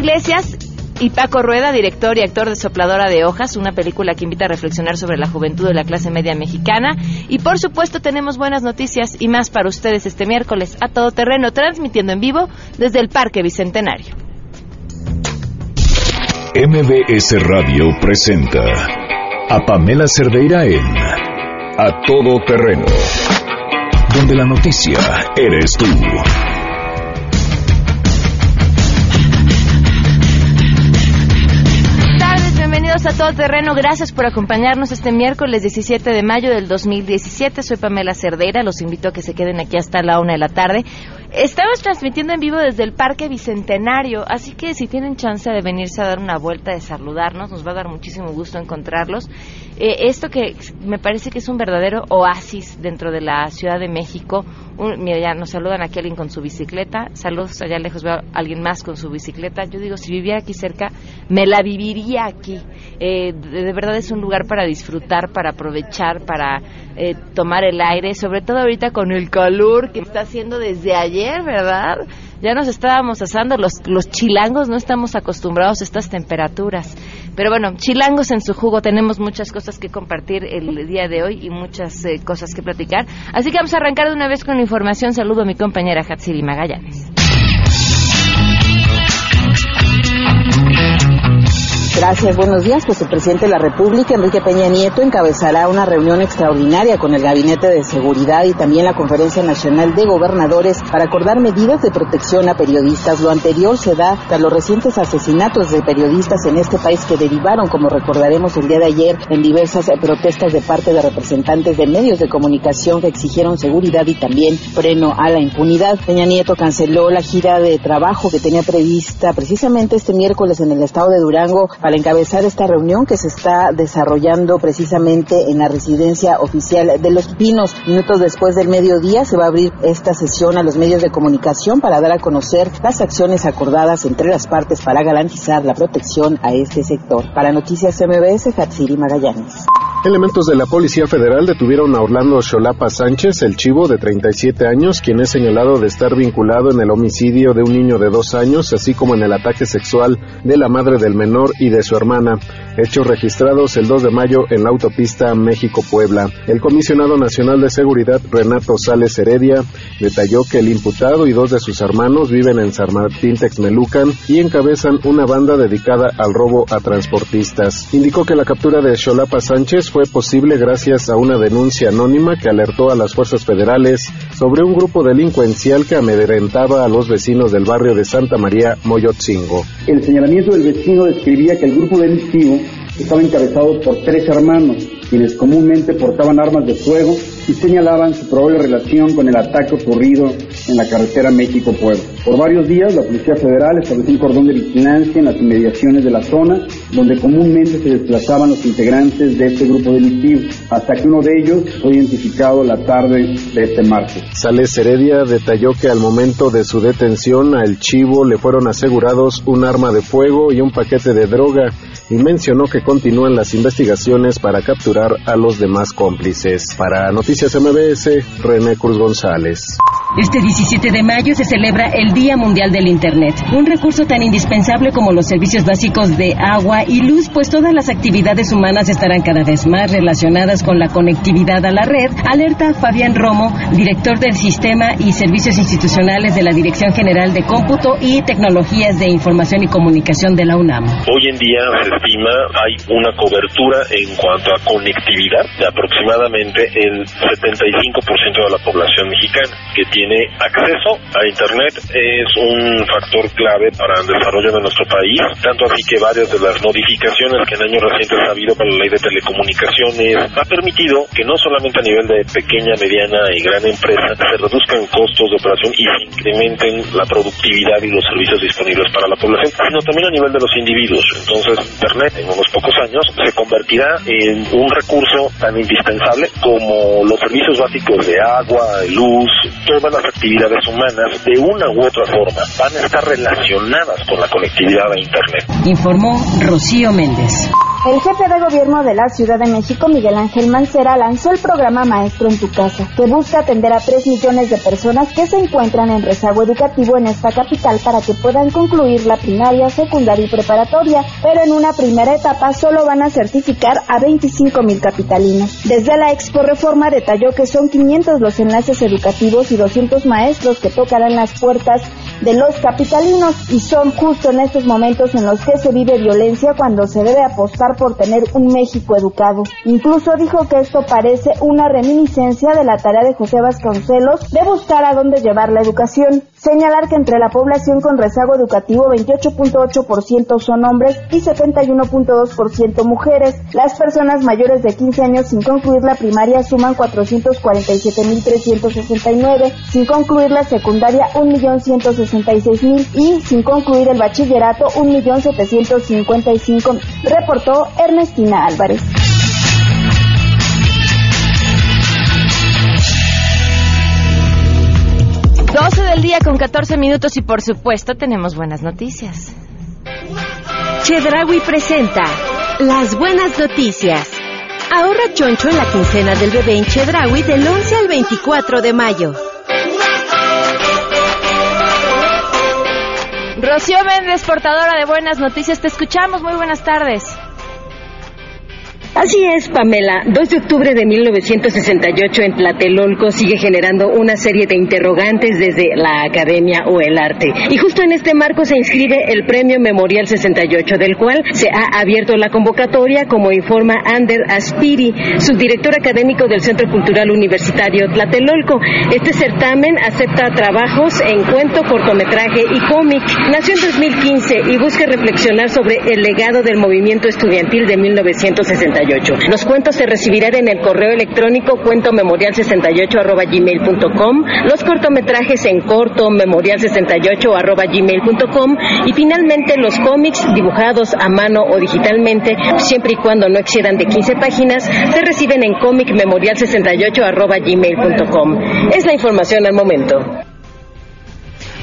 Iglesias y Paco Rueda, director y actor de Sopladora de Hojas, una película que invita a reflexionar sobre la juventud de la clase media mexicana. Y por supuesto tenemos buenas noticias y más para ustedes este miércoles a todo terreno, transmitiendo en vivo desde el Parque Bicentenario. MBS Radio presenta a Pamela Cerdeira en A Todo Terreno, donde la noticia eres tú. A Todo Terreno, gracias por acompañarnos este miércoles 17 de mayo del 2017. Soy Pamela Cerdeira, los invito a que se queden aquí hasta la una de la tarde. Estamos transmitiendo en vivo desde el Parque Bicentenario, así que si tienen chance de venirse a dar una vuelta, de saludarnos, nos va a dar muchísimo gusto encontrarlos. Eh, esto que me parece que es un verdadero oasis dentro de la Ciudad de México. mira, ya nos saludan aquí alguien con su bicicleta. Saludos allá lejos, veo a alguien más con su bicicleta. Yo digo, si viviera aquí cerca, me la viviría aquí. Eh, de, verdad es un lugar para disfrutar, para aprovechar, para eh, tomar el aire, sobre todo ahorita con el calor que está haciendo desde ayer, ¿verdad? Ya nos estábamos asando, los, los chilangos no estamos acostumbrados a estas temperaturas. Pero bueno, chilangos en su jugo, tenemos muchas cosas que compartir el día de hoy y muchas eh, cosas que platicar. Así que vamos a arrancar de una vez con la información. Saludo a mi compañera Hatsiri Magallanes. Gracias, buenos días. Pues el presidente de la República, Enrique Peña Nieto, encabezará una reunión extraordinaria con el Gabinete de Seguridad y también la Conferencia Nacional de Gobernadores para acordar medidas de protección a periodistas. Lo anterior se da tras los recientes asesinatos de periodistas en este país que derivaron, como recordaremos el día de ayer, en diversas protestas de parte de representantes de medios de comunicación que exigieron seguridad y también freno a la impunidad. Peña Nieto canceló la gira de trabajo que tenía prevista precisamente este miércoles en el estado de Durango encabezar esta reunión que se está desarrollando precisamente en la residencia oficial de Los Pinos. Minutos después del mediodía se va a abrir esta sesión a los medios de comunicación para dar a conocer las acciones acordadas entre las partes para garantizar la protección a este sector. Para Noticias MBS, Hatsiri Magallanes. Elementos de la Policía Federal detuvieron a Orlando Cholapa Sánchez, el chivo de 37 años, quien es señalado de estar vinculado en el homicidio de un niño de dos años, así como en el ataque sexual de la madre del menor y de su hermana, hechos registrados el 2 de mayo en la autopista México-Puebla. El comisionado nacional de seguridad, Renato Sales Heredia, detalló que el imputado y dos de sus hermanos viven en San Martín Texmelucan y encabezan una banda dedicada al robo a transportistas. Indicó que la captura de Cholapa Sánchez fue posible gracias a una denuncia anónima que alertó a las fuerzas federales sobre un grupo delincuencial que amedrentaba a los vecinos del barrio de Santa María Moyotzingo. El señalamiento del vecino describía que el grupo delictivo estaba encabezado por tres hermanos, quienes comúnmente portaban armas de fuego y señalaban su probable relación con el ataque ocurrido en la carretera México-Puebla. Por varios días, la Policía Federal estableció un cordón de vigilancia en las inmediaciones de la zona, donde comúnmente se desplazaban los integrantes de este grupo delictivo, hasta que uno de ellos fue identificado la tarde de este martes. Sales Heredia detalló que al momento de su detención a El Chivo le fueron asegurados un arma de fuego y un paquete de droga y mencionó que continúan las investigaciones para capturar a los demás cómplices. Para Noticias MBS, René Cruz González. Este 17 de mayo se celebra el Día Mundial del Internet, un recurso tan indispensable como los servicios básicos de agua y luz, pues todas las actividades humanas estarán cada vez más relacionadas con la conectividad a la red, alerta Fabián Romo, director del Sistema y Servicios Institucionales de la Dirección General de Cómputo y Tecnologías de Información y Comunicación de la UNAM. Hoy en día se estima hay una cobertura en cuanto a conectividad de aproximadamente el 75% de la población mexicana que tiene acceso a Internet es un factor clave para el desarrollo de nuestro país, tanto así que varias de las modificaciones que en años recientes ha habido para la ley de telecomunicaciones ha permitido que no solamente a nivel de pequeña, mediana y gran empresa se reduzcan costos de operación y se incrementen la productividad y los servicios disponibles para la población, sino también a nivel de los individuos. Entonces, Internet en unos pocos años se convertirá en un recurso tan indispensable como los servicios básicos de agua, luz, toda las actividades humanas de una u otra forma van a estar relacionadas con la conectividad a Internet. Informó Rocío Méndez. El jefe de gobierno de la Ciudad de México, Miguel Ángel Mancera, lanzó el programa Maestro en tu casa, que busca atender a 3 millones de personas que se encuentran en rezago educativo en esta capital para que puedan concluir la primaria, secundaria y preparatoria, pero en una primera etapa solo van a certificar a 25 mil capitalinos. Desde la Expo Reforma detalló que son 500 los enlaces educativos y 200 maestros que tocarán las puertas de los capitalinos y son justo en estos momentos en los que se vive violencia cuando se debe apostar por tener un México educado. Incluso dijo que esto parece una reminiscencia de la tarea de José Vasconcelos de buscar a dónde llevar la educación. Señalar que entre la población con rezago educativo 28.8% son hombres y 71.2% mujeres. Las personas mayores de 15 años sin concluir la primaria suman 447.369, sin concluir la secundaria 1.166.000 y sin concluir el bachillerato 1.755, reportó Ernestina Álvarez. 12 del día con 14 minutos y por supuesto tenemos buenas noticias. Chedraui presenta las buenas noticias. Ahorra choncho en la quincena del bebé en Chedraui del 11 al 24 de mayo. Rocío Méndez, portadora de buenas noticias, te escuchamos. Muy buenas tardes. Así es, Pamela. 2 de octubre de 1968 en Tlatelolco sigue generando una serie de interrogantes desde la academia o el arte. Y justo en este marco se inscribe el Premio Memorial 68, del cual se ha abierto la convocatoria, como informa Ander Aspiri, subdirector académico del Centro Cultural Universitario Tlatelolco. Este certamen acepta trabajos en cuento, cortometraje y cómic. Nació en 2015 y busca reflexionar sobre el legado del movimiento estudiantil de 1968. Los cuentos se recibirán en el correo electrónico cuentomemorial68 los cortometrajes en corto memorial68 y finalmente los cómics dibujados a mano o digitalmente, siempre y cuando no excedan de 15 páginas, se reciben en comicmemorial68 Es la información al momento.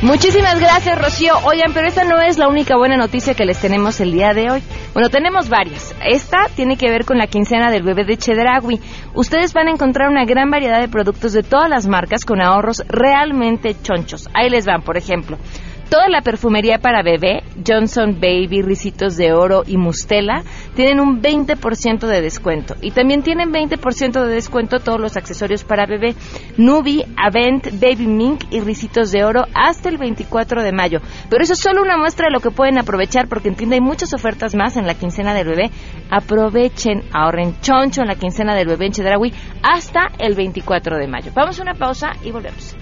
Muchísimas gracias, Rocío. Oigan, pero esta no es la única buena noticia que les tenemos el día de hoy. Bueno, tenemos varias. Esta tiene que ver con la quincena del bebé de Chedragui. Ustedes van a encontrar una gran variedad de productos de todas las marcas con ahorros realmente chonchos. Ahí les van, por ejemplo. Toda la perfumería para bebé, Johnson Baby, Ricitos de Oro y Mustela, tienen un 20% de descuento. Y también tienen 20% de descuento todos los accesorios para bebé, Nubi, Avent, Baby Mink y Ricitos de Oro hasta el 24 de mayo. Pero eso es solo una muestra de lo que pueden aprovechar porque entiende hay muchas ofertas más en la quincena del bebé. Aprovechen, ahorren choncho en la quincena del bebé en Chedraui hasta el 24 de mayo. Vamos a una pausa y volvemos.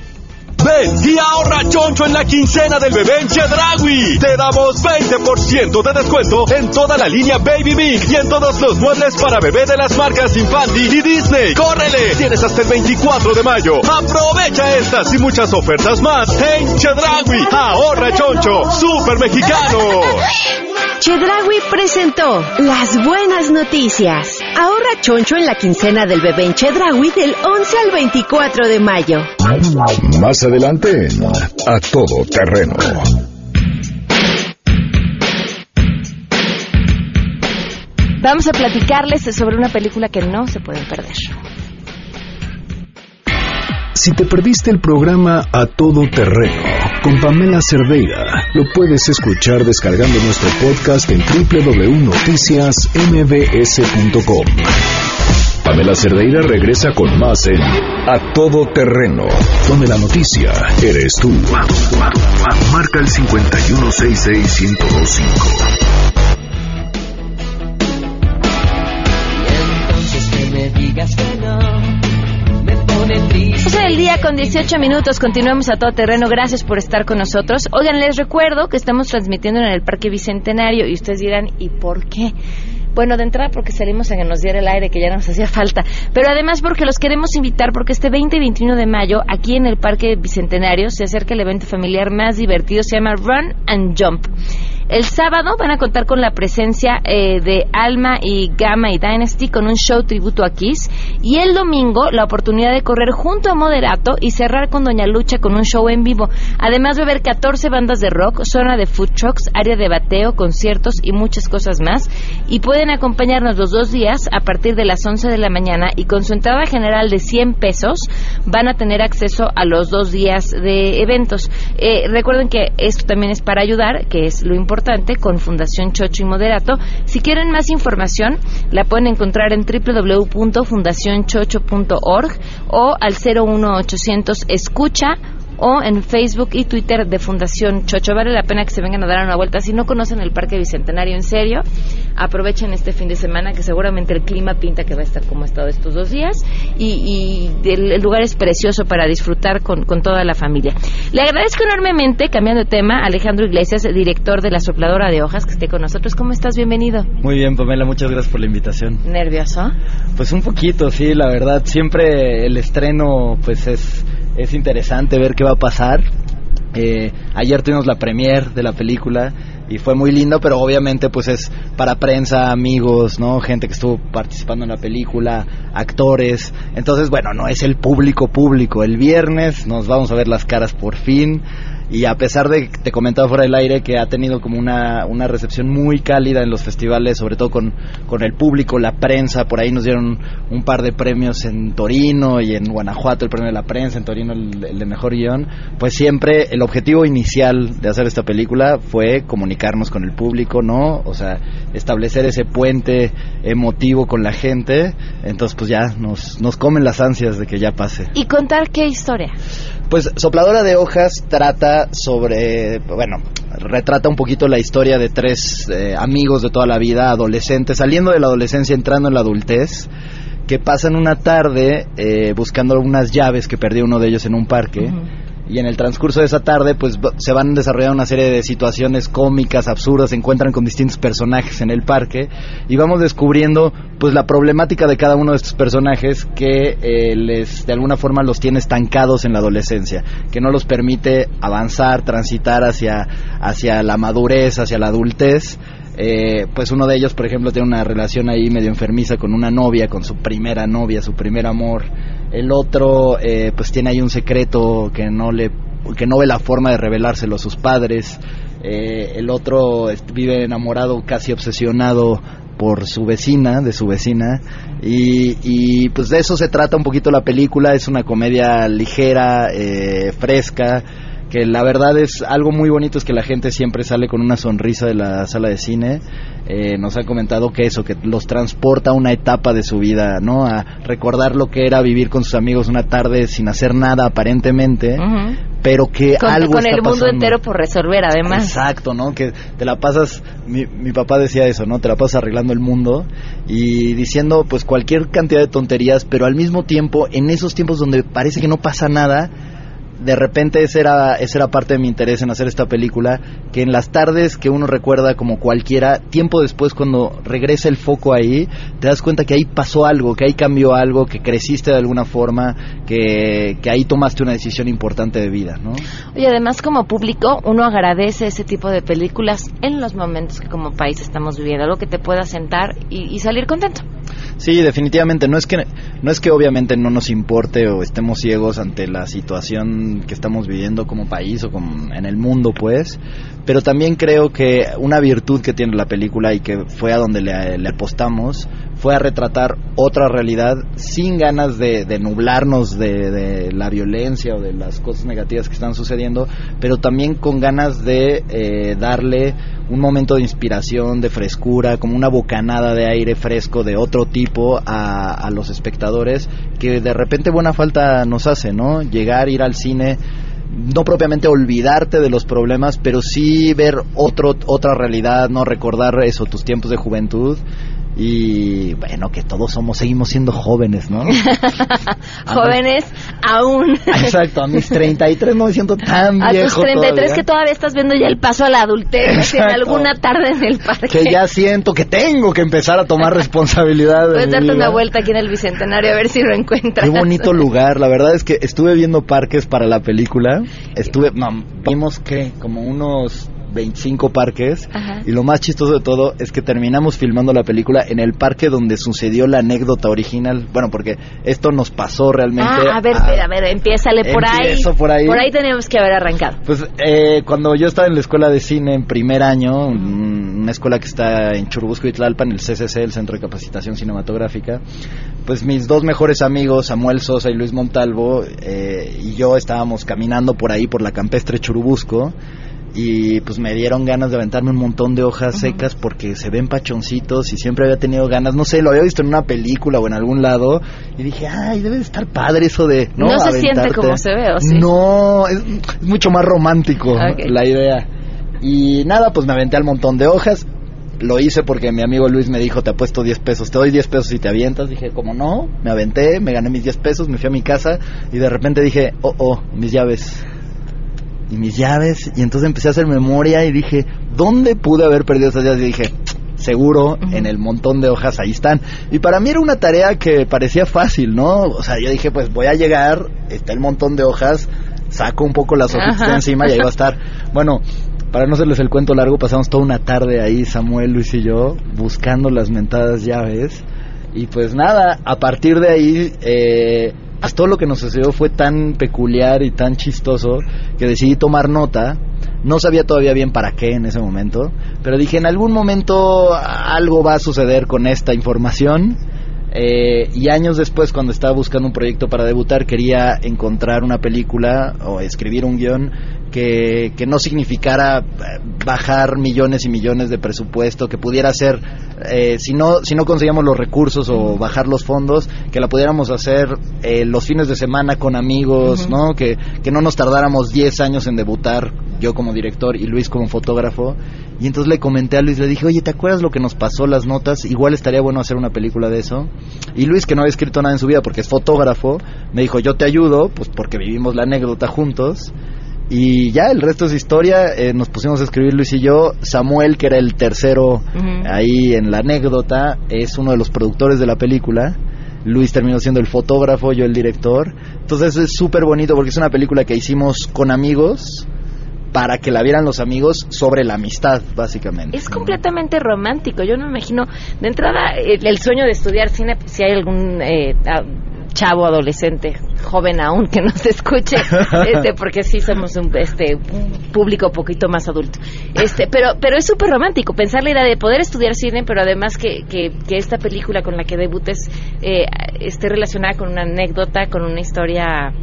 Ven y ahorra choncho en la quincena del bebé en Chedragui. Te damos 20% de descuento en toda la línea Baby Mink y en todos los muebles para bebé de las marcas Infanti y Disney. ¡Córrele! Tienes hasta el 24 de mayo. Aprovecha estas y muchas ofertas más en Chedragui. Ahorra choncho, super mexicano. Chedragui presentó las buenas noticias. Ahorra choncho en la quincena del bebé en Chedragui del 11 al 24 de mayo. Más adelante A Todo Terreno. Vamos a platicarles sobre una película que no se pueden perder. Si te perdiste el programa A Todo Terreno con Pamela Cerdeira, lo puedes escuchar descargando nuestro podcast en www.noticiasmbs.com. Pamela Cerdeira regresa con más en A Todo Terreno, donde la noticia eres tú. Marca el 5166125. Entonces que me digas que no. Es el día con 18 minutos. Continuamos a todo terreno. Gracias por estar con nosotros. Oigan, les recuerdo que estamos transmitiendo en el Parque Bicentenario y ustedes dirán, ¿y por qué? Bueno, de entrada porque salimos a que nos diera el aire, que ya nos hacía falta, pero además porque los queremos invitar porque este 20 y 21 de mayo, aquí en el Parque Bicentenario, se acerca el evento familiar más divertido, se llama Run and Jump. El sábado van a contar con la presencia eh, de Alma y Gamma y Dynasty con un show tributo a Kiss. Y el domingo la oportunidad de correr junto a Moderato y cerrar con Doña Lucha con un show en vivo. Además va a haber 14 bandas de rock, zona de food trucks, área de bateo, conciertos y muchas cosas más. Y pueden acompañarnos los dos días a partir de las 11 de la mañana y con su entrada general de 100 pesos van a tener acceso a los dos días de eventos. Eh, recuerden que esto también es para ayudar, que es lo importante, con Fundación Chocho y Moderato. Si quieren más información, la pueden encontrar en www.fundacionchocho.org o al 01800 escucha o en Facebook y Twitter de Fundación Chocho. Vale la pena que se vengan a dar una vuelta. Si no conocen el Parque Bicentenario en serio, aprovechen este fin de semana que seguramente el clima pinta que va a estar como ha estado estos dos días y, el, lugar es precioso para disfrutar con, toda la familia. Le agradezco enormemente, cambiando de tema, Alejandro Iglesias, director de la Sopladora de Hojas, que esté con nosotros. ¿Cómo estás? Bienvenido. Muy bien, Pamela, muchas gracias por la invitación. ¿Nervioso? Pues un poquito, sí, la verdad. Siempre el estreno, pues es es interesante ver qué va a pasar. Eh, ayer tuvimos la premier de la película y fue muy lindo, pero obviamente pues es para prensa, amigos, ¿no? Gente que estuvo participando en la película, actores. Entonces, bueno, no es el público público. El viernes nos vamos a ver las caras por fin y a pesar de que te comentaba fuera del aire que ha tenido como una, una recepción muy cálida en los festivales, sobre todo con, con el público, la prensa, por ahí nos dieron un par de premios en Torino y en Guanajuato, el premio de la prensa, en Torino el, de mejor guion, pues siempre el objetivo inicial de hacer esta película fue comunicarnos con el público, ¿no? O sea, establecer ese puente emotivo con la gente, entonces pues ya nos, nos comen las ansias de que ya pase. ¿Y contar qué historia? Pues Sopladora de Hojas trata sobre, bueno, retrata un poquito la historia de tres eh, amigos de toda la vida, adolescentes, saliendo de la adolescencia, entrando en la adultez, que pasan una tarde eh, buscando unas llaves que perdió uno de ellos en un parque y en el transcurso de esa tarde pues se van desarrollando una serie de situaciones cómicas, absurdas, se encuentran con distintos personajes en el parque y vamos descubriendo pues la problemática de cada uno de estos personajes que eh, les de alguna forma los tiene estancados en la adolescencia, que no los permite avanzar, transitar hacia hacia la madurez, hacia la adultez. Eh, pues uno de ellos, por ejemplo, tiene una relación ahí medio enfermiza con una novia, con su primera novia, su primer amor. El otro eh, pues tiene ahí un secreto que no le que no ve la forma de revelárselo a sus padres. Eh, el otro vive enamorado casi obsesionado por su vecina de su vecina. Y, y, pues de eso se trata un poquito la película. Es una comedia ligera eh, fresca que la verdad es algo muy bonito es que la gente siempre sale con una sonrisa de la sala de cine. Eh, nos han comentado que eso, que los transporta a una etapa de su vida, ¿no? A recordar lo que era vivir con sus amigos una tarde sin hacer nada aparentemente, pero que con, algo con el mundo entero por resolver, además. Exacto, ¿no? Que te la pasas, mi, mi papá decía eso, ¿no? Te la pasas arreglando el mundo y diciendo pues cualquier cantidad de tonterías, pero al mismo tiempo, en esos tiempos donde parece que no pasa nada, de repente ese era, ese era parte de mi interés en hacer esta película, que en las tardes que uno recuerda como cualquiera, tiempo después cuando regresa el foco ahí, te das cuenta que ahí pasó algo, que ahí cambió algo, que creciste de alguna forma, que, que ahí tomaste una decisión importante de vida, ¿no? Oye, además como público, uno agradece ese tipo de películas en los momentos que como país estamos viviendo, algo que te pueda sentar y, y salir contento. Sí, definitivamente. No es que no es que obviamente no nos importe o estemos ciegos ante la situación que estamos viviendo como país o como en el mundo, pues. Pero también creo que una virtud que tiene la película y que fue a donde le, apostamos fue a retratar otra realidad sin ganas de, nublarnos de, la violencia o de las cosas negativas que están sucediendo, pero también con ganas de eh, darle un momento de inspiración, de frescura, como una bocanada de aire fresco de otro tipo a, a los espectadores que de repente buena falta nos hace, ¿no? Llegar, ir al cine no propiamente olvidarte de los problemas, pero sí ver otro, otra realidad, no recordar eso, tus tiempos de juventud y bueno, que todos somos, seguimos siendo jóvenes, ¿no? jóvenes aún. Exacto, a mis 33 no me siento tan viejo. A tus 33 que todavía estás viendo ya el paso a la adultez en alguna tarde en el parque. Que ya siento que tengo que empezar a tomar responsabilidad. Puedes darte una vuelta aquí en el Bicentenario a ver si lo encuentras. Qué bonito lugar, la verdad es que estuve viendo parques para la película. Estuve, no, vimos que como unos 25 parques. Ajá. Y lo más chistoso de todo es que terminamos filmando la película en el parque donde sucedió la anécdota original. Bueno, porque esto nos pasó realmente. Ah, a ver, a a ver, empiézale por ahí. Por ahí. Por ahí tenemos que haber arrancado. Pues eh, cuando yo estaba en la escuela de cine en primer año, un- una escuela que está en Churubusco y Tlalpan, el CCC, el Centro de Capacitación Cinematográfica, pues mis dos mejores amigos, Samuel Sosa y Luis Montalvo, eh, y yo estábamos caminando por ahí, por la campestre Churubusco, y pues me dieron ganas de aventarme un montón de hojas secas porque se ven pachoncitos y siempre había tenido ganas, no sé, lo había visto en una película o en algún lado y dije, ay, debe de estar padre eso de... No, No se siente como se ve, ¿o sí? No, es, es mucho más romántico la idea. Y nada, pues me aventé al montón de hojas. Lo hice porque mi amigo Luis me dijo, te apuesto 10 pesos, te doy 10 pesos si te avientas. Dije, como no, me aventé, me gané mis 10 pesos, me fui a mi casa y de repente dije, oh, oh, mis llaves. Y mis llaves, y entonces empecé a hacer memoria y dije, ¿dónde pude haber perdido esas llaves? Y dije, seguro, en el montón de hojas ahí están. Y para mí era una tarea que parecía fácil, ¿no? O sea, yo dije, pues voy a llegar, está el montón de hojas, saco un poco las hojitas de encima y ahí va a estar. Bueno, para no hacerles el cuento largo, pasamos toda una tarde ahí, Samuel, Luis y yo, buscando las mentadas llaves. Y pues nada, a partir de ahí, eh, pues todo lo que nos sucedió fue tan peculiar y tan chistoso que decidí tomar nota. No sabía todavía bien para qué en ese momento, pero dije, en algún momento algo va a suceder con esta información. Eh, y años después, cuando estaba buscando un proyecto para debutar, quería encontrar una película o escribir un guion que, que no significara eh, bajar millones y millones de presupuesto, que pudiera ser, eh, si, no, si no conseguíamos los recursos o bajar los fondos, que la pudiéramos hacer eh, los fines de semana con amigos. ¿no? Que, que no nos tardáramos 10 años en debutar, yo como director y Luis como fotógrafo. Y entonces le comenté a Luis, le dije, oye, ¿te acuerdas lo que nos pasó las notas? Igual estaría bueno hacer una película de eso. Y Luis, que no había escrito nada en su vida porque es fotógrafo, me dijo, yo te ayudo, pues porque vivimos la anécdota juntos. Y ya, el resto es historia. eh, nos pusimos a escribir Luis y yo. Samuel, que era el tercero ahí en la anécdota, es uno de los productores de la película. Luis terminó siendo el fotógrafo, yo el director. Entonces es súper bonito porque es una película que hicimos con amigos para que la vieran los amigos sobre la amistad, básicamente. Es completamente romántico. Yo no me imagino, de entrada, el, el sueño de estudiar cine, si hay algún eh, a- chavo, adolescente, joven aún que nos escuche, este, porque sí somos un, este, un público un poquito más adulto. Este, pero, pero es súper romántico pensar la idea de poder estudiar cine, pero además que, que, que esta película con la que debutes eh, esté relacionada con una anécdota, con una historia,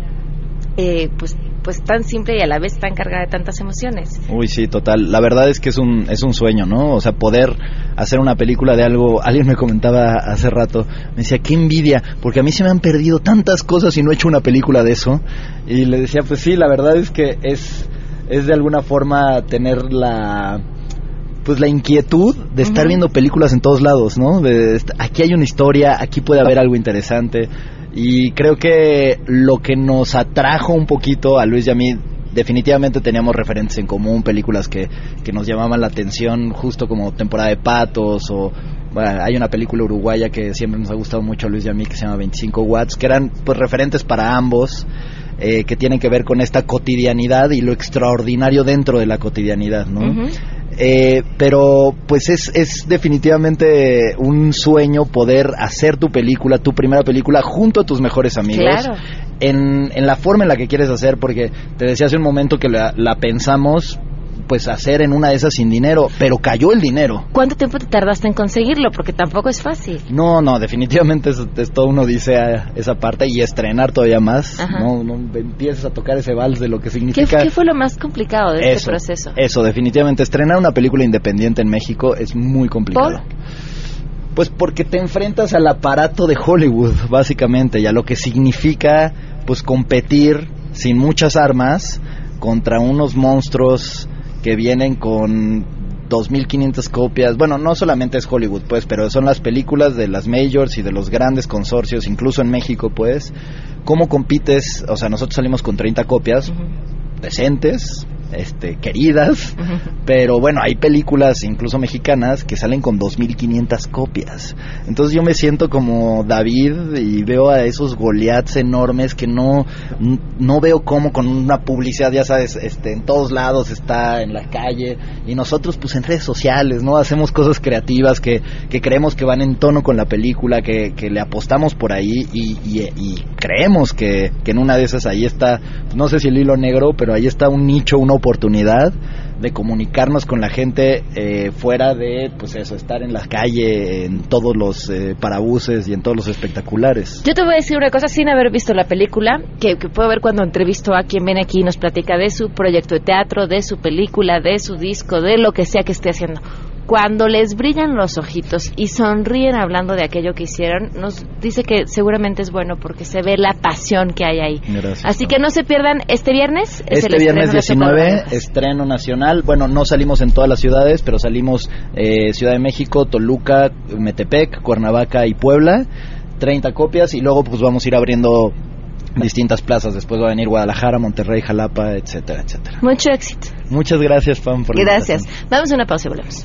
eh, pues, pues tan simple y a la vez tan cargada de tantas emociones. Uy, sí, total. La verdad es que es un, es un sueño, ¿no? O sea, poder hacer una película de algo. Alguien me comentaba hace rato, me decía, qué envidia, porque a mí se me han perdido tantas cosas y no he hecho una película de eso. Y le decía, pues sí, la verdad es que es, es de alguna forma tener la pues la inquietud de estar viendo películas en todos lados, ¿no? De est- aquí hay una historia, aquí puede haber algo interesante y creo que lo que nos atrajo un poquito a Luis y a mí definitivamente teníamos referentes en común, películas que, que nos llamaban la atención, justo como temporada de patos o bueno, hay una película uruguaya que siempre nos ha gustado mucho a Luis y a mí que se llama 25 watts, que eran pues referentes para ambos. eh, que tienen que ver con esta cotidianidad y lo extraordinario dentro de la cotidianidad, ¿no? Eh, pero pues es, es definitivamente un sueño poder hacer tu película, tu primera película, junto a tus mejores amigos. Claro. En, en la forma en la que quieres hacer, porque te decía hace un momento que la, la pensamos pues hacer en una de esas sin dinero, pero cayó el dinero. ¿Cuánto tiempo te tardaste en conseguirlo? Porque tampoco es fácil. No, no, definitivamente es, es todo uno dice a esa parte y estrenar todavía más. Ajá. No, no empieces a tocar ese vals de lo que ¿Qué, significa. qué fue lo más complicado de este Eso, proceso? Eso, definitivamente. Estrenar una película independiente en México es muy complicado. Pues porque te enfrentas al aparato de Hollywood, básicamente, y a lo que significa, pues, competir sin muchas armas contra unos monstruos que vienen con 2.500 copias. Bueno, no solamente es Hollywood, pues, pero son las películas de las majors y de los grandes consorcios, incluso en México, pues. ¿Cómo compites? O sea, nosotros salimos con 30 copias decentes, este, queridas, pero bueno, hay películas incluso mexicanas que salen con 2.500 copias. Entonces yo me siento como David y veo a esos Goliaths enormes que no, no veo cómo con una publicidad, ya sabes, este, en todos lados está en la calle y nosotros pues en redes sociales, ¿no? Hacemos cosas creativas que, que creemos que van en tono con la película, que, que le apostamos por ahí y, y, creemos que, que en una de esas ahí está, no sé si el hilo negro, pero ahí está un nicho, una oportunidad de comunicarnos con la gente eh, fuera de, pues eso, estar en la calle, en todos los eh, parabuses y en todos los espectaculares. Yo te voy a decir una cosa sin haber visto la película, que, puedo ver cuando entrevisto a quien viene aquí y nos platica de su proyecto de teatro, de su película, de su disco, de lo que sea que esté haciendo cuando les brillan los ojitos y sonríen hablando de aquello que hicieron, nos dice que seguramente es bueno porque se ve la pasión que hay ahí. Así que no se pierdan este viernes. este viernes 19, estreno nacional. Bueno, no salimos en todas las ciudades, pero salimos eh, Ciudad de México, Toluca, Metepec, Cuernavaca y Puebla. 30 copias y luego pues vamos a ir abriendo distintas plazas. Después va a venir Guadalajara, Monterrey, Jalapa, etcétera, etcétera. Mucho éxito. Muchas gracias, Pam, por Gracias. Vamos a una pausa y volvemos.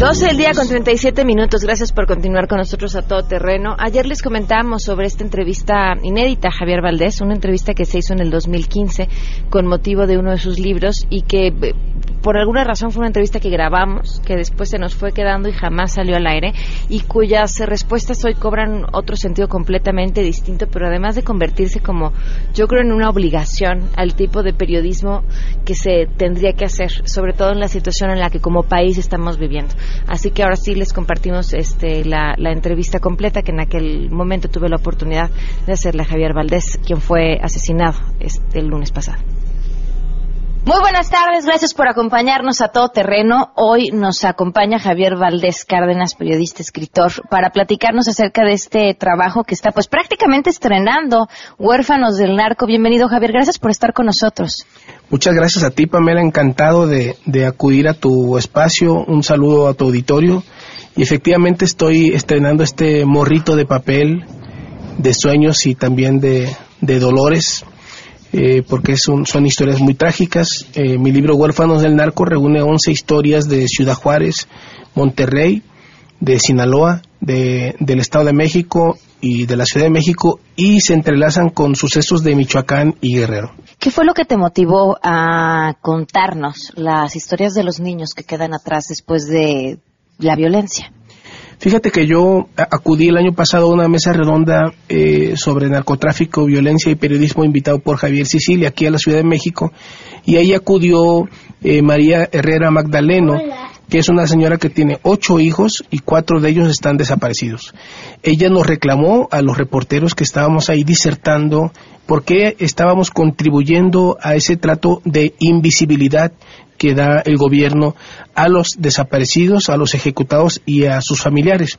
12 del día con 37 minutos. Gracias por continuar con nosotros a todo terreno. Ayer les comentábamos sobre esta entrevista inédita a Javier Valdés, una entrevista que se hizo en el 2015 con motivo de uno de sus libros y que eh, por alguna razón fue una entrevista que grabamos, que después se nos fue quedando y jamás salió al aire y cuyas respuestas hoy cobran otro sentido completamente distinto, pero además de convertirse como yo creo en una obligación al tipo de periodismo que se tendría que hacer, sobre todo en la situación en la que como país estamos viviendo. Así que ahora sí les compartimos este, la, entrevista completa que en aquel momento tuve la oportunidad de hacerle a Javier Valdés, quien fue asesinado este, el lunes pasado. Muy buenas tardes, gracias por acompañarnos a todo terreno. Hoy nos acompaña Javier Valdés Cárdenas, periodista, escritor, para platicarnos acerca de este trabajo que está pues prácticamente estrenando, Huérfanos del Narco. Bienvenido Javier, gracias por estar con nosotros. Muchas gracias a ti, Pamela, encantado de, acudir a tu espacio. Un saludo a tu auditorio. Y efectivamente estoy estrenando este morrito de papel de sueños y también de dolores eh, porque son, son historias muy trágicas. Eh, mi libro Huérfanos del Narco reúne 11 historias de Ciudad Juárez, Monterrey, de Sinaloa, de, del Estado de México y de la Ciudad de México y se entrelazan con sucesos de Michoacán y Guerrero. ¿Qué fue lo que te motivó a contarnos las historias de los niños que quedan atrás después de la violencia? Fíjate que yo acudí el año pasado a una mesa redonda eh, sobre narcotráfico, violencia y periodismo invitado por Javier Sicilia aquí a la Ciudad de México y ahí acudió eh, María Herrera Magdaleno, que es una señora que tiene ocho hijos y cuatro de ellos están desaparecidos. Ella nos reclamó a los reporteros que estábamos ahí disertando por qué estábamos contribuyendo a ese trato de invisibilidad que da el gobierno a los desaparecidos, a los ejecutados y a sus familiares.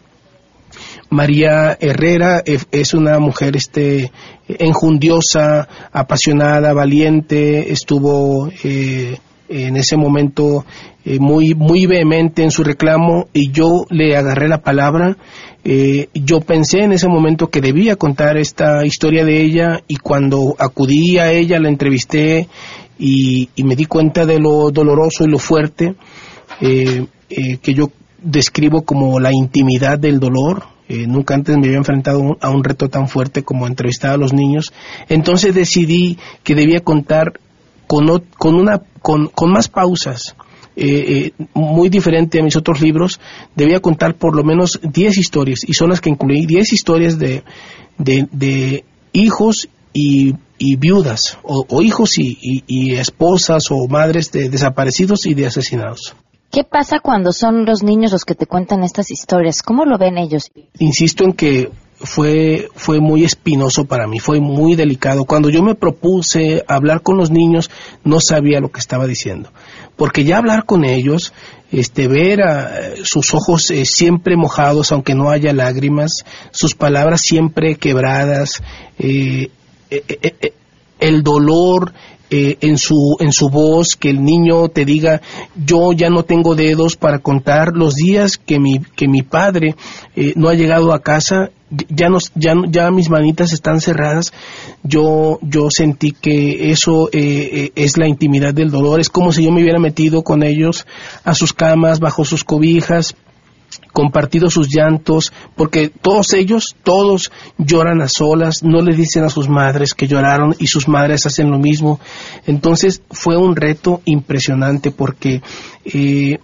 María Herrera es una mujer este enjundiosa, apasionada, valiente, estuvo eh, en ese momento eh, muy muy vehemente en su reclamo y yo le agarré la palabra. Eh, yo pensé en ese momento que debía contar esta historia de ella y cuando acudí a ella la entrevisté y, me di cuenta de lo doloroso y lo fuerte eh, eh, que yo describo como la intimidad del dolor. Eh, nunca antes me había enfrentado a un reto tan fuerte como entrevistar a los niños. Entonces decidí que debía contar con, con, una, con, con más pausas. muy diferente a mis otros libros, debía contar por lo menos 10 historias, y son las que incluí, 10 historias de, de, de hijos y, viudas, o, hijos y, esposas o madres de desaparecidos y de asesinados. ¿Qué pasa cuando son los niños los que te cuentan estas historias? ¿Cómo lo ven ellos? Insisto en que fue, fue muy espinoso para mí, fue muy delicado. Cuando yo me propuse hablar con los niños, no sabía lo que estaba diciendo. Porque ya hablar con ellos, este, ver a, sus ojos eh, siempre mojados, aunque no haya lágrimas, sus palabras siempre quebradas, eh, eh, el dolor, eh, en, su, en su voz, que el niño te diga, yo ya no tengo dedos para contar los días que mi, que mi padre eh, no ha llegado a casa, ya, nos, ya, ya mis manitas están cerradas, yo, yo sentí que eso eh, es la intimidad del dolor, es como si yo me hubiera metido con ellos a sus camas, bajo sus cobijas, compartido sus llantos, porque todos ellos, todos lloran a solas, no le dicen a sus madres que lloraron y sus madres hacen lo mismo. Entonces fue un reto impresionante porque eh,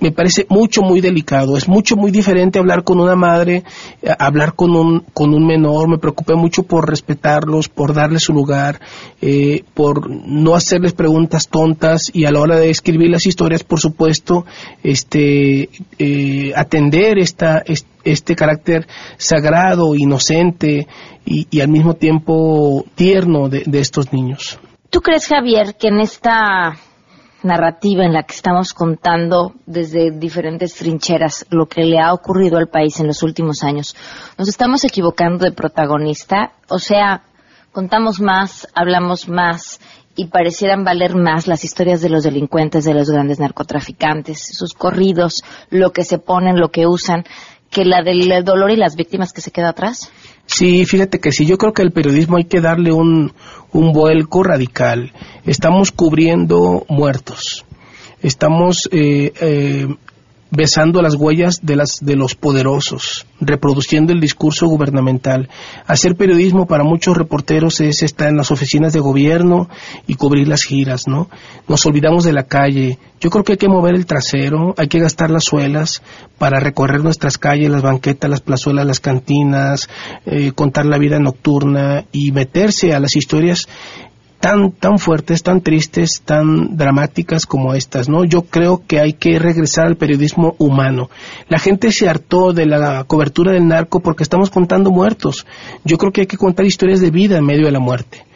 me parece mucho, muy delicado. Es mucho, muy diferente hablar con una madre, hablar con un, con un menor. Me preocupé mucho por respetarlos, por darles su lugar, eh, por no hacerles preguntas tontas y a la hora de escribir las historias, por supuesto, este, eh, atender esta, este carácter sagrado, inocente y, al mismo tiempo tierno de, de estos niños. ¿Tú crees, Javier, que en esta narrativa en la que estamos contando desde diferentes trincheras lo que le ha ocurrido al país en los últimos años. Nos estamos equivocando de protagonista, o sea, contamos más, hablamos más y parecieran valer más las historias de los delincuentes, de los grandes narcotraficantes, sus corridos, lo que se ponen, lo que usan, que la del dolor y las víctimas que se queda atrás. Sí, fíjate que sí, yo creo que el periodismo hay que darle un, un vuelco radical. Estamos cubriendo muertos, estamos eh, eh, besando las huellas de, las, de los poderosos, reproduciendo el discurso gubernamental. Hacer periodismo para muchos reporteros es estar en las oficinas de gobierno y cubrir las giras, ¿no? Nos olvidamos de la calle. Yo creo que hay que mover el trasero, hay que gastar las suelas para recorrer nuestras calles, las banquetas, las plazuelas, las cantinas, eh, contar la vida nocturna y meterse a las historias tan, tan fuertes, tan tristes, tan dramáticas como estas, ¿no? Yo creo que hay que regresar al periodismo humano. La gente se hartó de la cobertura del narco porque estamos contando muertos. Yo creo que hay que contar historias de vida en medio de la muerte.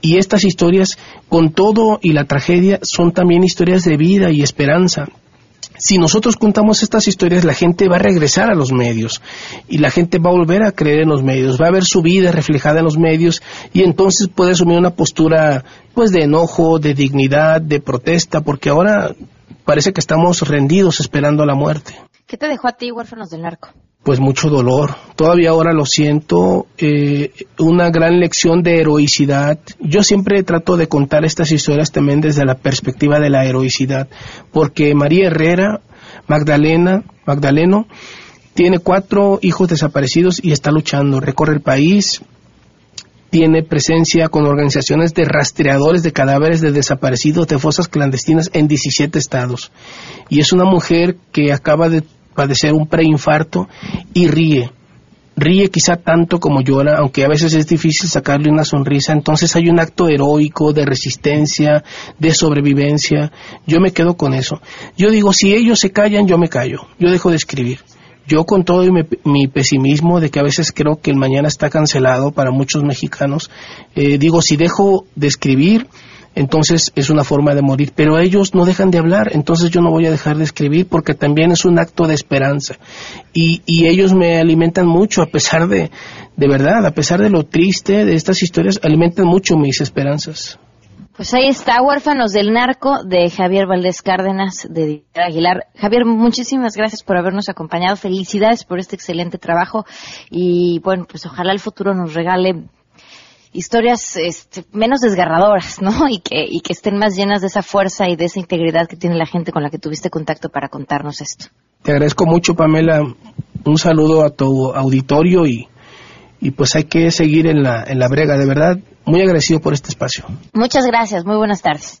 Y estas historias, con todo y la tragedia, son también historias de vida y esperanza si nosotros contamos estas historias, la gente va a regresar a los medios y la gente va a volver a creer en los medios, va a ver su vida reflejada en los medios y entonces puede asumir una postura pues de enojo, de dignidad, de protesta, porque ahora parece que estamos rendidos esperando la muerte. ¿Qué te dejó a ti, huérfanos del narco? Pues mucho dolor. Todavía ahora lo siento, eh, una gran lección de heroicidad. Yo siempre trato de contar estas historias también desde la perspectiva de la heroicidad, porque María Herrera, Magdalena, Magdaleno, tiene cuatro hijos desaparecidos y está luchando, recorre el país, tiene presencia con organizaciones de rastreadores de cadáveres de desaparecidos de fosas clandestinas en 17 estados. Y es una mujer que acaba de padecer un preinfarto y ríe. Ríe quizá tanto como llora, aunque a veces es difícil sacarle una sonrisa. Entonces hay un acto heroico de resistencia, de sobrevivencia. Yo me quedo con eso. Yo digo, si ellos se callan, yo me callo. Yo dejo de escribir. Yo con todo mi, mi pesimismo de que a veces creo que el mañana está cancelado para muchos mexicanos, eh, digo, si dejo de escribir, entonces es una forma de morir. Pero ellos no dejan de hablar, entonces yo no voy a dejar de escribir porque también es un acto de esperanza. Y, y ellos me alimentan mucho, a pesar de, de verdad, a pesar de lo triste de estas historias, alimentan mucho mis esperanzas. Pues ahí está, Huérfanos del Narco, de Javier Valdés Cárdenas, de Aguilar. Javier, muchísimas gracias por habernos acompañado. Felicidades por este excelente trabajo. Y bueno, pues ojalá el futuro nos regale historias este, menos desgarradoras, ¿no? Y que, y que estén más llenas de esa fuerza y de esa integridad que tiene la gente con la que tuviste contacto para contarnos esto. Te agradezco mucho, Pamela. Un saludo a tu auditorio y, y pues hay que seguir en la, en la brega, de verdad. Muy agradecido por este espacio. Muchas gracias, muy buenas tardes.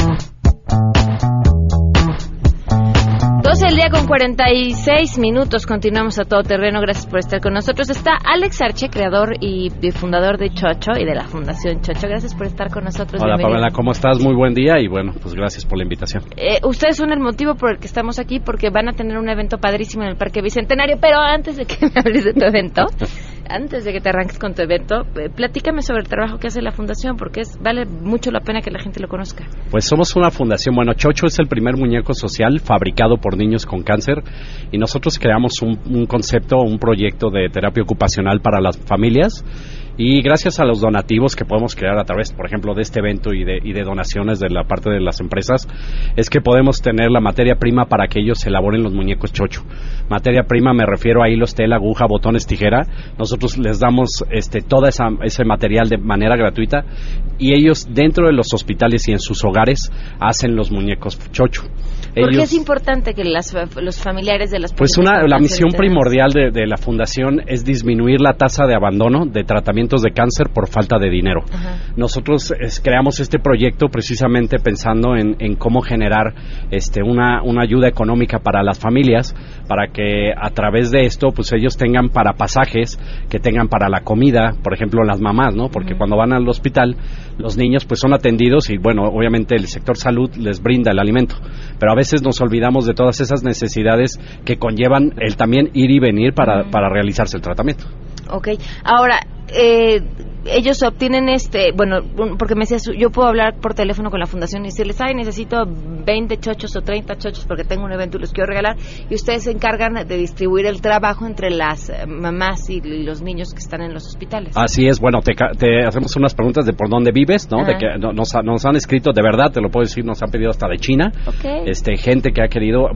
Con 46 minutos, continuamos a todo terreno, gracias por estar con nosotros. Está Alex Arche, creador y fundador de Chocho y de la Fundación Chocho, gracias por estar con nosotros. Hola Pamela, ¿cómo estás? Muy buen día y bueno, pues gracias por la invitación. Eh, ustedes son el motivo por el que estamos aquí porque van a tener un evento padrísimo en el Parque Bicentenario, pero antes de que me hables de tu evento, antes de que te arranques con tu evento, eh, platícame sobre el trabajo que hace la Fundación porque es, vale mucho la pena que la gente lo conozca. Pues somos una fundación, bueno, Chocho es el primer muñeco social fabricado por niños con cáncer y nosotros creamos un, un concepto, un proyecto de terapia ocupacional para las familias y gracias a los donativos que podemos crear a través, por ejemplo, de este evento y de, y de donaciones de la parte de las empresas, es que podemos tener la materia prima para que ellos elaboren los muñecos chocho. Materia prima me refiero a hilos, tela, aguja, botones, tijera. Nosotros les damos este, todo esa, ese material de manera gratuita y ellos dentro de los hospitales y en sus hogares hacen los muñecos chocho. ¿Por qué es importante que las, los familiares de las Pues una, la misión primordial de, de, la fundación es disminuir la tasa de abandono de tratamientos de cáncer por falta de dinero. Ajá. Nosotros es, creamos este proyecto precisamente pensando en, en cómo generar este, una, una, ayuda económica para las familias, para que a través de esto pues ellos tengan para pasajes, que tengan para la comida, por ejemplo las mamás, ¿no? Porque uh -huh. cuando van al hospital los niños pues son atendidos y bueno, obviamente el sector salud les brinda el alimento, pero a veces nos olvidamos de todas esas necesidades que conllevan el también ir y venir para, para realizarse el tratamiento. Ok, ahora, eh, ellos obtienen este, bueno, porque me decías, yo puedo hablar por teléfono con la fundación y decirles, ay, necesito 20 chochos o 30 chochos porque tengo un evento y los quiero regalar, y ustedes se encargan de distribuir el trabajo entre las mamás y los niños que están en los hospitales. Así es, bueno, te, te hacemos unas preguntas de por dónde vives, ¿no? De que nos, nos, han escrito, de verdad, te lo puedo decir, nos han pedido hasta de China, okay. este, gente que ha querido,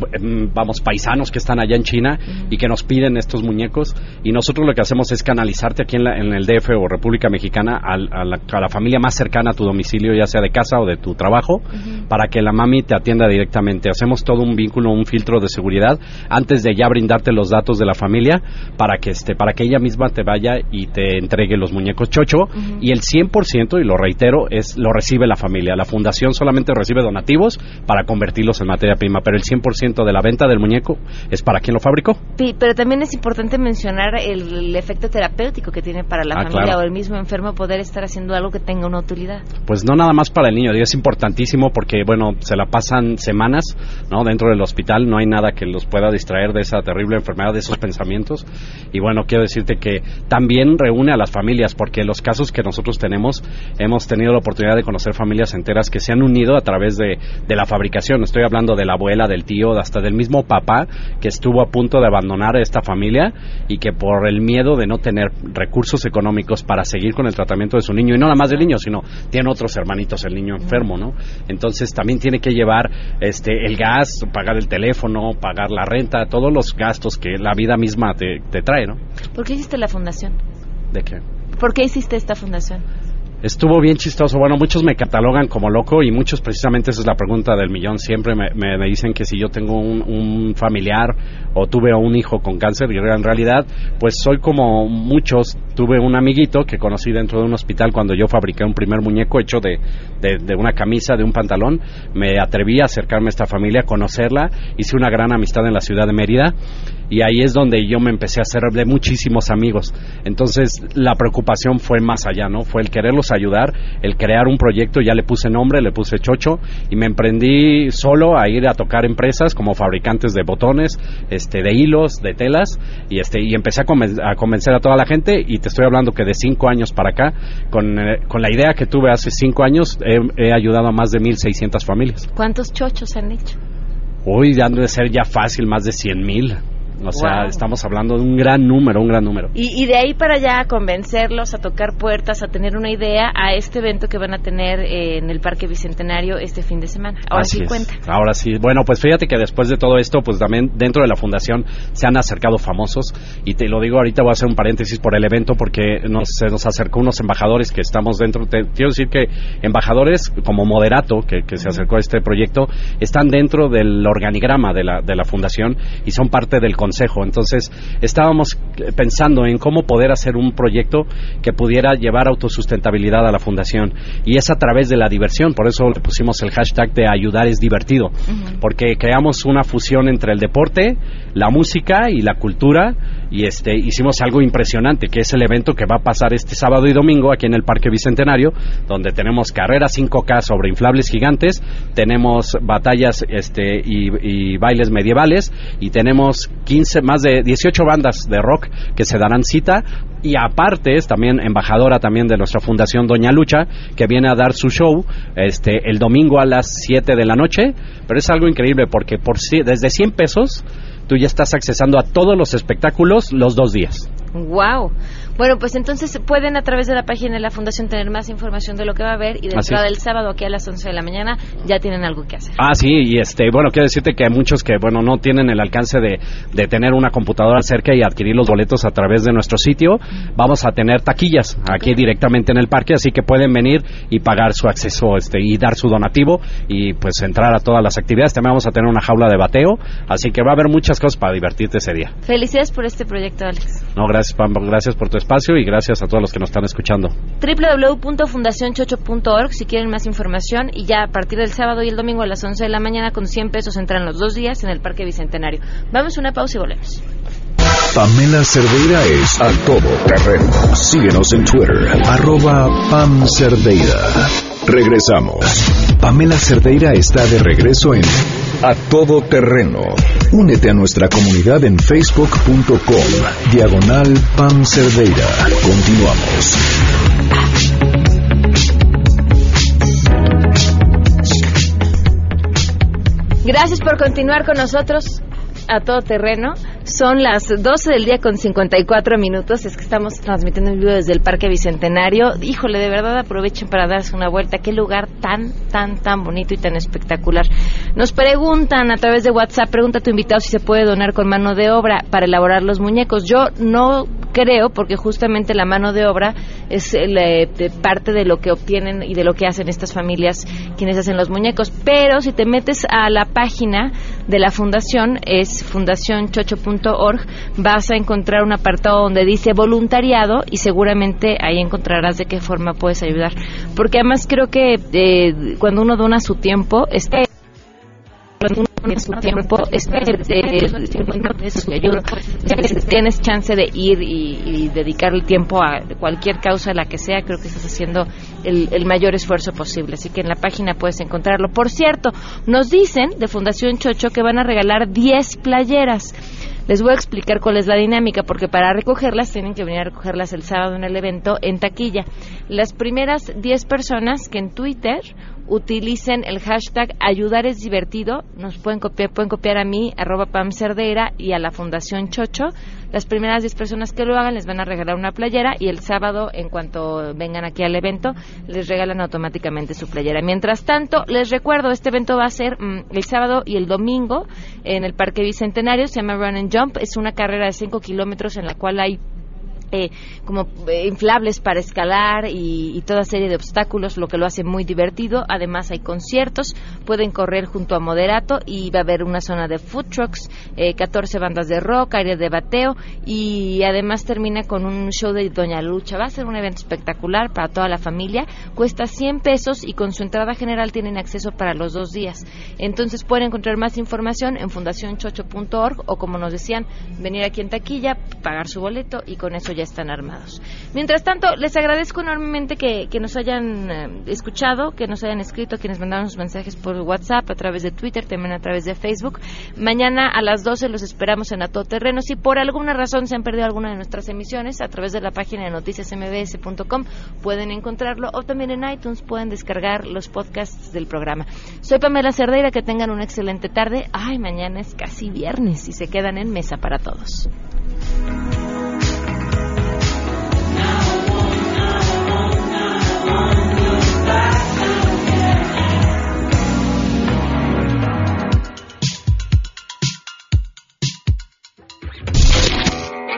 vamos, paisanos que están allá en China uh -huh. y que nos piden estos muñecos, y nosotros lo que hacemos es canalizarte aquí en, la, en el DF o República Mexicana al, a, la, a, la, familia más cercana a tu domicilio, ya sea de casa o de tu trabajo, uh -huh. para que la mami te atienda directamente. Hacemos todo un vínculo, un filtro de seguridad antes de ya brindarte los datos de la familia para que este, para que ella misma te vaya y te entregue los muñecos chocho uh -huh. y el 100% y lo reitero es lo recibe la familia. La fundación solamente recibe donativos para convertirlos en materia prima, pero el 100% de la venta del muñeco es para quien lo fabricó. Sí, pero también es importante mencionar el, el efecto terapéutico que tiene para la ah, familia claro. o el mismo enfermo poder estar haciendo algo que tenga una utilidad. Pues no nada más para el niño, es importantísimo porque, bueno, se la pasan semanas ¿no? dentro del hospital, no hay nada que los pueda distraer de esa terrible enfermedad, de esos pensamientos. Y bueno, quiero decirte que también reúne a las familias, porque los casos que nosotros tenemos, hemos tenido la oportunidad de conocer familias enteras que se han unido a través de, de la fabricación. Estoy hablando de la abuela, del tío, hasta del mismo papá que estuvo a punto de abandonar a esta familia y que por el miedo de no tener recursos económicos para seguir con el tratamiento de su niño, y no nada más del niño, sino tiene otros hermanitos el niño enfermo, ¿no? Entonces también tiene que llevar este el gas, pagar el teléfono, pagar la renta, todos los gastos que la vida misma te, te trae, ¿no? ¿Por qué hiciste la fundación? ¿De qué? ¿Por qué hiciste esta fundación? Estuvo bien chistoso. Bueno, muchos me catalogan como loco y muchos precisamente esa es la pregunta del millón. Siempre me, me, dicen que si yo tengo un, familiar o tuve un hijo con cáncer y en realidad pues soy como muchos. Tuve un amiguito que conocí dentro de un hospital cuando yo fabriqué un primer muñeco hecho de, de, de una camisa, de un pantalón. Me atreví a acercarme a esta familia, conocerla. Hice una gran amistad en la ciudad de Mérida y ahí es donde yo me empecé a hacer de muchísimos amigos. Entonces la preocupación fue más allá, ¿no? Fue el quererlos ayudar, el crear un proyecto, ya le puse nombre, le puse Chocho y me emprendí solo a ir a tocar empresas como fabricantes de botones, este, de hilos, de telas y este y empecé a, conven a convencer a toda la gente y te estoy hablando que de cinco años para acá, con, eh, con la idea que tuve hace cinco años, he, he ayudado a más de 1.600 familias. ¿Cuántos chochos han hecho? Hoy ya de ser ya fácil más de 100 mil. O sea, wow. estamos hablando de un gran número, un gran número. Y, y, de ahí para allá convencerlos a tocar puertas, a tener una idea a este evento que van a tener eh, en el Parque Bicentenario este fin de semana. Ahora Así sí es. cuenta. Ahora sí. Bueno, pues fíjate que después de todo esto, pues también dentro de la fundación se han acercado famosos. Y te lo digo ahorita, voy a hacer un paréntesis por el evento porque nos, se nos acercó unos embajadores que estamos dentro. Te, quiero decir que embajadores como Moderato, que, que se acercó a este proyecto, están dentro del organigrama de la, de la fundación y son parte del consejo. Entonces, estábamos pensando en cómo poder hacer un proyecto que pudiera llevar autosustentabilidad a la fundación. Y es a través de la diversión. Por eso le pusimos el hashtag de ayudar es divertido. Porque creamos una fusión entre el deporte, la música y la cultura. Y este, hicimos algo impresionante, que es el evento que va a pasar este sábado y domingo aquí en el Parque Bicentenario, donde tenemos carreras 5K sobre inflables gigantes, tenemos batallas este, y, y bailes medievales y tenemos 15, más de 18 bandas de rock que se darán cita. Y aparte es también embajadora también de nuestra fundación Doña Lucha que viene a dar su show este el domingo a las 7 de la noche. Pero es algo increíble porque por desde 100 pesos tú ya estás accesando a todos los espectáculos los dos días. Wow. Bueno, pues entonces pueden a través de la página de la Fundación tener más información de lo que va a haber y de entrada del sábado aquí a las 11 de la mañana ya tienen algo que hacer. Ah, sí, y este, bueno, quiero decirte que hay muchos que, bueno, no tienen el alcance de, de tener una computadora cerca y adquirir los boletos a través de nuestro sitio. Vamos a tener taquillas aquí directamente en el parque, así que pueden venir y pagar su acceso este, y dar su donativo y pues entrar a todas las actividades. También vamos a tener una jaula de bateo, así que va a haber muchas cosas para divertirte ese día. Felicidades por este proyecto, Alex. No, gracias, Pam, gracias por tu espacio y gracias a todos los que nos están escuchando. www.fundacionchocho.org si quieren más información y ya a partir del sábado y el domingo a las 11 de la mañana con 100 pesos entran los dos días en el Parque Bicentenario. Vamos a una pausa y volvemos. Pamela Cerdeira es a todo terreno. Síguenos en Twitter, arroba Pam Cerdeira. Regresamos. Pamela Cerdeira está de regreso en A Todo Terreno. Únete a nuestra comunidad en facebook.com, diagonal Pam Cerdeira. Continuamos. Gracias por continuar con nosotros a todo terreno. Son las 12 del día con 54 minutos. Es que estamos transmitiendo en vivo desde el Parque Bicentenario. Híjole, de verdad aprovechen para darse una vuelta. Qué lugar tan, tan, tan bonito y tan espectacular. Nos preguntan a través de WhatsApp, pregunta a tu invitado si se puede donar con mano de obra para elaborar los muñecos. Yo no creo, porque justamente la mano de obra es el, eh, de parte de lo que obtienen y de lo que hacen estas familias quienes hacen los muñecos. Pero si te metes a la página de la fundación, es fundacionchocho.org, vas a encontrar un apartado donde dice voluntariado y seguramente ahí encontrarás de qué forma puedes ayudar. Porque además creo que eh, cuando uno dona su tiempo, este cuando uno su tiempo, tienes chance de ir y, y dedicar el tiempo a cualquier causa, la que sea, creo que estás haciendo el, el mayor esfuerzo posible. Así que en la página puedes encontrarlo. Por cierto, nos dicen de Fundación Chocho que van a regalar 10 playeras. Les voy a explicar cuál es la dinámica, porque para recogerlas tienen que venir a recogerlas el sábado en el evento en taquilla. Las primeras 10 personas que en Twitter utilicen el hashtag ayudar es divertido, nos pueden copiar, pueden copiar a mí, arroba Pam Cerdeira y a la Fundación Chocho. Las primeras 10 personas que lo hagan les van a regalar una playera y el sábado, en cuanto vengan aquí al evento, les regalan automáticamente su playera. Mientras tanto, les recuerdo, este evento va a ser mm, el sábado y el domingo en el Parque Bicentenario, se llama Run and Jump, es una carrera de 5 kilómetros en la cual hay eh, como inflables para escalar y, y toda serie de obstáculos, lo que lo hace muy divertido. Además hay conciertos, pueden correr junto a Moderato y va a haber una zona de food trucks, eh, 14 bandas de rock, área de bateo y además termina con un show de Doña Lucha. Va a ser un evento espectacular para toda la familia. Cuesta 100 pesos y con su entrada general tienen acceso para los dos días. Entonces pueden encontrar más información en fundacionchocho.org o como nos decían, venir aquí en taquilla, pagar su boleto y con eso ya están armados. Mientras tanto, les agradezco enormemente que, nos hayan eh, escuchado, que nos hayan escrito, quienes mandaron sus mensajes por WhatsApp, a través de Twitter, también a través de Facebook. Mañana a las 12 los esperamos en A Todo Terreno. Si por alguna razón se han perdido alguna de nuestras emisiones, a través de la página de noticiasmbs.com pueden encontrarlo o también en iTunes pueden descargar los podcasts del programa. Soy Pamela Cerdeira, que tengan una excelente tarde. Ay, mañana es casi viernes y se quedan en mesa para todos.